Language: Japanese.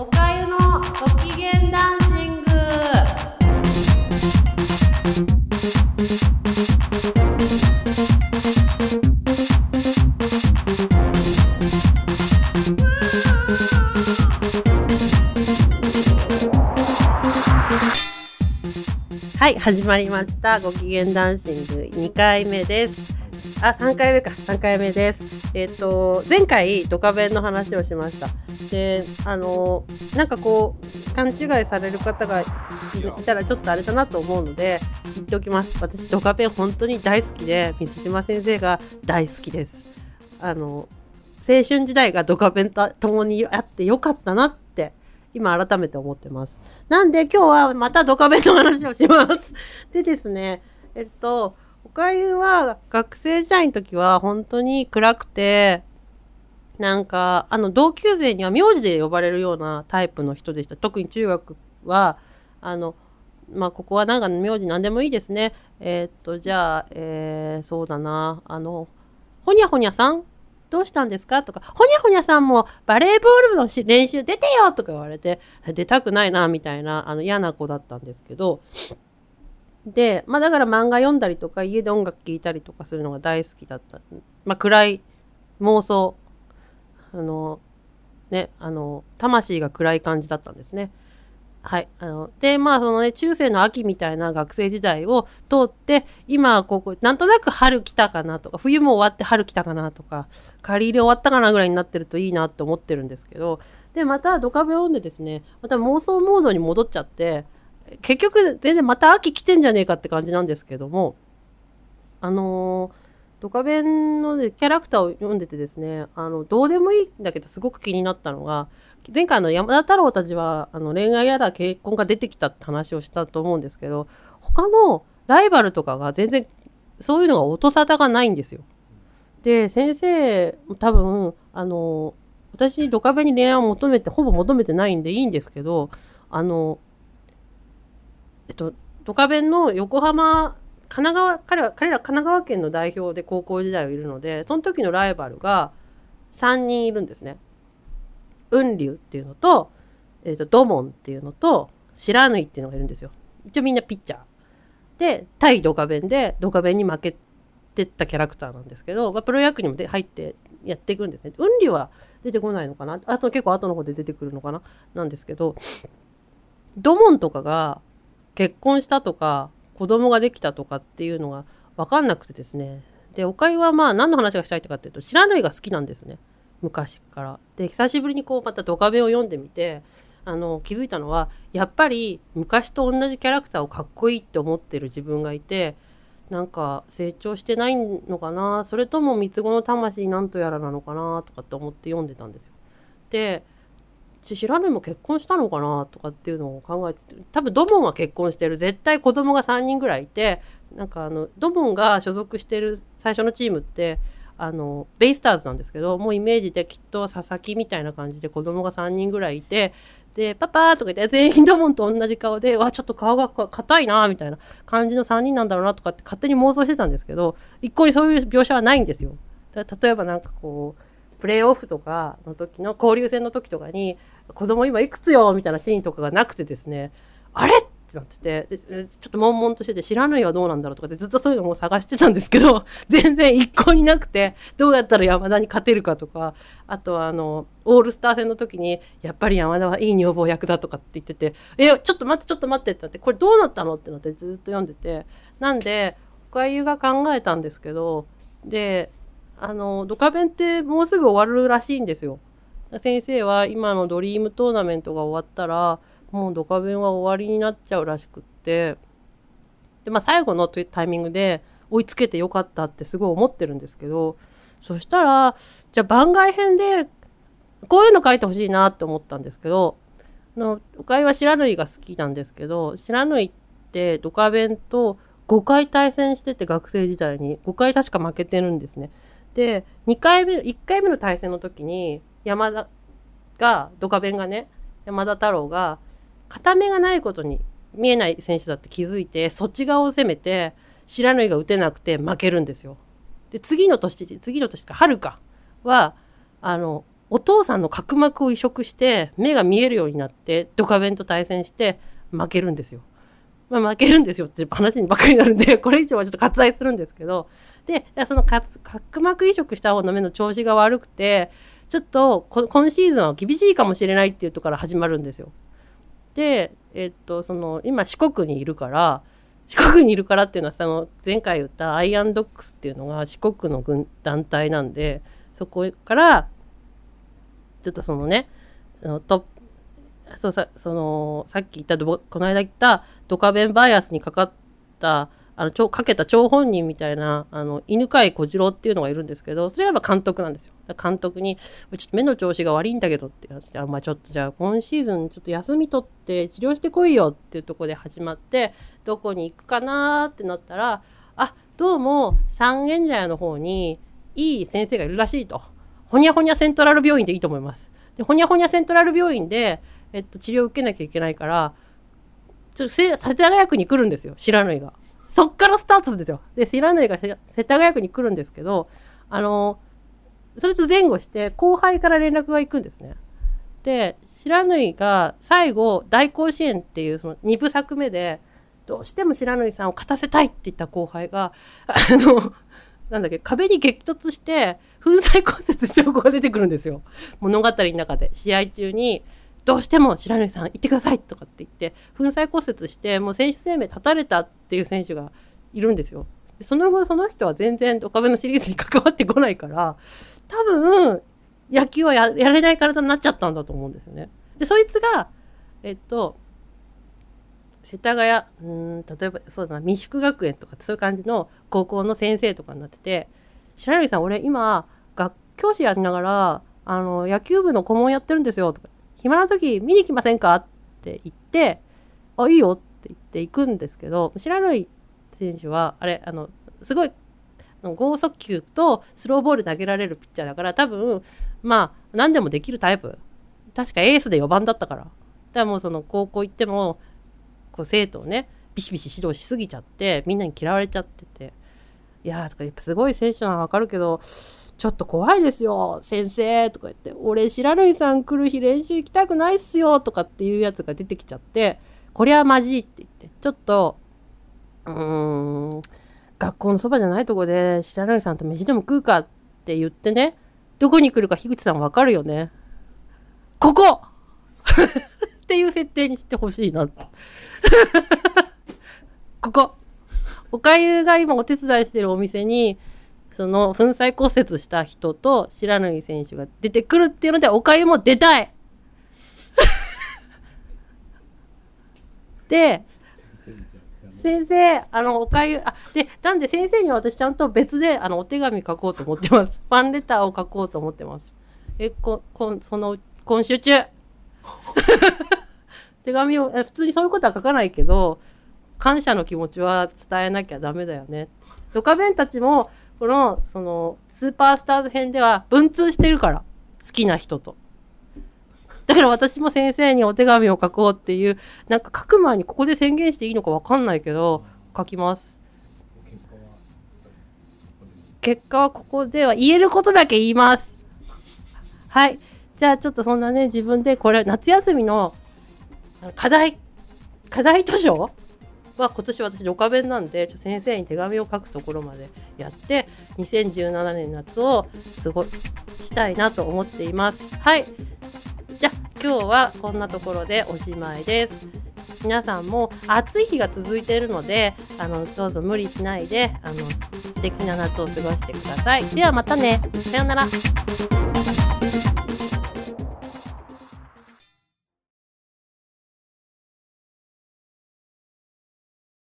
おかゆのご機嫌ダンシング。はい始まりました。ご機嫌ダンシング2回目です。あ3回目か。3回目です。えっ、と前回ドカベンの話をしました。であのなんかこう勘違いされる方がいたらちょっとあれだなと思うので言っておきます。私ドカベン本当に大好きで水島先生が大好きです。あの青春時代がドカベンと共にあってよかったなって今改めて思ってます。なんで今日はまたドカベンの話をします。でですね、えっと、おかゆは学生時代の時は本当に暗くて、なんか、あの、同級生には名字で呼ばれるようなタイプの人でした。特に中学は、あの、まあ、ここはなんか名字何でもいいですね。えーっと、じゃあ、えー、そうだな、あの、ほにゃほにゃさんどうしたんですか？とか、ほにゃほにゃさんもバレーボールの練習出てよとか言われて、出たくないな、みたいな、あの嫌な子だったんですけど、で、まあだから漫画読んだりとか、家で音楽聴いたりとかするのが大好きだった。まあ暗い妄想、あの、ね、あの、魂が暗い感じだったんですね。はい。あの、で、まあ、そのね、中世の秋みたいな学生時代を通って、今、ここ、なんとなく春来たかなとか、冬も終わって春来たかなとか、借り入れ終わったかなぐらいになってるといいなって思ってるんですけど、で、また、ドカベを読んでですね、また妄想モードに戻っちゃって、結局、全然また秋来てんじゃねえかって感じなんですけども、あのドカベンの、ね、キャラクターを読んでてですね、あの、どうでもいいんだけど、すごく気になったのが、前回の山田太郎たちは、あの、恋愛やら結婚が出てきたって話をしたと思うんですけど、他のライバルとかが全然、そういうのが音沙汰がないんですよ。で、先生、多分、あの、私、ドカベンに恋愛を求めて、ほぼ求めてないんでいいんですけど、あの、えっと、ドカベンの横浜、神奈川、彼は、彼ら神奈川県の代表で高校時代はいるので、その時のライバルが3人いるんですね。雲龍っていうのと、えっ、と、ドモンっていうのと、白縫っていうのがいるんですよ。一応みんなピッチャー。で、対ドカベンで、ドカベンに負けてったキャラクターなんですけど、まあ、プロ野球にもで入ってやっていくんですね。雲龍は出てこないのかな？あと結構後の方で出てくるのかな？なんですけど、ドモンとかが結婚したとか、子供ができたとかっていうのが分かんなくてですね。で、おかゆはまあ何の話がしたいとかっていうと、白縫が好きなんですね。昔から。で、久しぶりにこうまたドカベを読んでみて、あの、気づいたのは、やっぱり昔と同じキャラクターをかっこいいって思ってる自分がいて、なんか成長してないのかなそれとも三つ子の魂なんとやらなのかなとかって思って読んでたんですよ。で、ち白縫も結婚したのかなとかっていうのを考えて多分ドモンは結婚してる絶対子供が3人ぐらいいてなんかあのドモンが所属してる最初のチームってあのベイスターズなんですけどもうイメージできっと佐々木みたいな感じで子供が3人ぐらいいてでパパとか言って全員ドモンと同じ顔でわちょっと顔が硬いなみたいな感じの3人なんだろうなとかって勝手に妄想してたんですけど一向にそういう描写はないんですよ。例えばなんかこうプレーオフとかの時の交流戦の時とかに子供今いくつよみたいなシーンとかがなくてですねあれ？ってなってて。ちょっと悶々としてて知らないはどうなんだろうとかってずっとそういうのも探してたんですけど 全然一向になくてどうやったら山田に勝てるかとかあとはあのオールスター戦の時にやっぱり山田はいい女房役だとかって言っててえちょっと待ってちょっと待ってってなってこれどうなったの？ってなってずっと読んでて。なんでおかゆが考えたんですけどであのドカベンってもうすぐ終わるらしいんですよ。先生は今のドリームトーナメントが終わったらもうドカベンは終わりになっちゃうらしくってで、まあ、最後のタイミングで追いつけてよかったってすごい思ってるんですけどそしたらじゃあ番外編でこういうの書いてほしいなって思ったんですけどのおかゆは白縫が好きなんですけど白縫ってドカベンと5回対戦してて学生時代に5回確か負けてるんですね。で2回目1回目の対戦の時に山田がドカベンがね山田太郎が片目がないことに見えない選手だって気づいてそっち側を攻めて白縫が打てなくて負けるんですよ。で次の年次の年か春かはあのお父さんの角膜を移植して目が見えるようになってドカベンと対戦して負けるんですよ。まあ、負けるんですよって話にばっかりになるんでこれ以上はちょっと割愛するんですけどでその角膜移植した方の目の調子が悪くてちょっと今シーズンは厳しいかもしれないっていうところから始まるんですよ。で、えっと、その今四国にいるから四国にいるからっていうのはその前回言ったアイアンドックスっていうのが四国の軍団体なんでそこからちょっとそのねトそうさそのさっき言ったこの間言ったドカベンバイアスにかかったあのかけた張本人みたいなあの犬飼小次郎っていうのがいるんですけどそれはやっぱ監督なんですよ。監督に「ちょっと目の調子が悪いんだけど」って話で「あまあ、ちょっとじゃあ今シーズンちょっと休み取って治療してこいよ」っていうとこで始まってどこに行くかなってなったらあどうも三軒茶屋の方にいい先生がいるらしいと。ほにゃほにゃセントラル病院でいいと思います。でほにゃほにゃセントラル病院で、えっと、治療を受けなきゃいけないからちょっと世田谷区に来るんですよ白縫が。そっからスタートするんですよ。で白縫が世田谷区に来るんですけどあのそれと前後して後輩から連絡が行くんですね。で白縫が最後大甲子園っていうその2部作目でどうしても白縫さんを勝たせたいって言った後輩があのなんだっけ壁に激突して粉砕骨折証拠が出てくるんですよ物語の中で試合中にどうしても白縫さん行ってくださいとかって言って粉砕骨折してもう選手生命絶たれたっていう選手がいるんですよ。その後その人は全然ドカベのシリーズに関わってこないから多分野球はやれない体になっちゃったんだと思うんですよね。でそいつがえっと世田谷うん例えばそうだな未宿学園とかそういう感じの高校の先生とかになってて「白柳さん俺今学教師やりながらあの野球部の顧問やってるんですよ」とか「暇な時見に来ませんか?」って言って「あいいよ」って言って行くんですけど白柳選手はあれあのすごい剛速球とスローボール投げられるピッチャーだから多分まあ何でもできるタイプ。確かエースで4番だったから。だからもうその高校行ってもこう生徒をねビシビシ指導しすぎちゃってみんなに嫌われちゃってて。いやーとかやっぱすごい選手なのはわかるけどちょっと怖いですよ先生とか言って俺白縫さん来る日練習行きたくないっすよとかっていうやつが出てきちゃってこりゃまじいって言ってちょっとうーん学校のそばじゃないとこで白縫さんと飯でも食うかって言ってねどこに来るか樋口さんわかるよねここっていう設定にしてほしいなって。ここ。おかゆが今お手伝いしてるお店に、その粉砕骨折した人と白縫選手が出てくるっていうので、おかゆも出たいで、先生、あの、おかゆ、あ、で、なんで先生には私ちゃんと別で、あの、お手紙書こうと思ってます。ファンレターを書こうと思ってます。え、こ、こんその、今週中。手紙を普通にそういうことは書かないけど感謝の気持ちは伝えなきゃダメだよね。ドカベンたちもこのそのスーパースターズ編では文通してるから好きな人と。だから私も先生にお手紙を書こうっていうなんか書く前にここで宣言していいのか分かんないけど書きます。結果はここでは言えることだけ言います。はい。じゃあちょっとそんなね自分でこれ夏休みの課題課題図書は今年私ドカ弁なんでちょ先生に手紙を書くところまでやって2017年夏を過ごしたいなと思っています。はい。じゃあ今日はこんなところでおしまいです。皆さんも暑い日が続いているのであのどうぞ無理しないであの素敵な夏を過ごしてください。ではまたね。さようなら。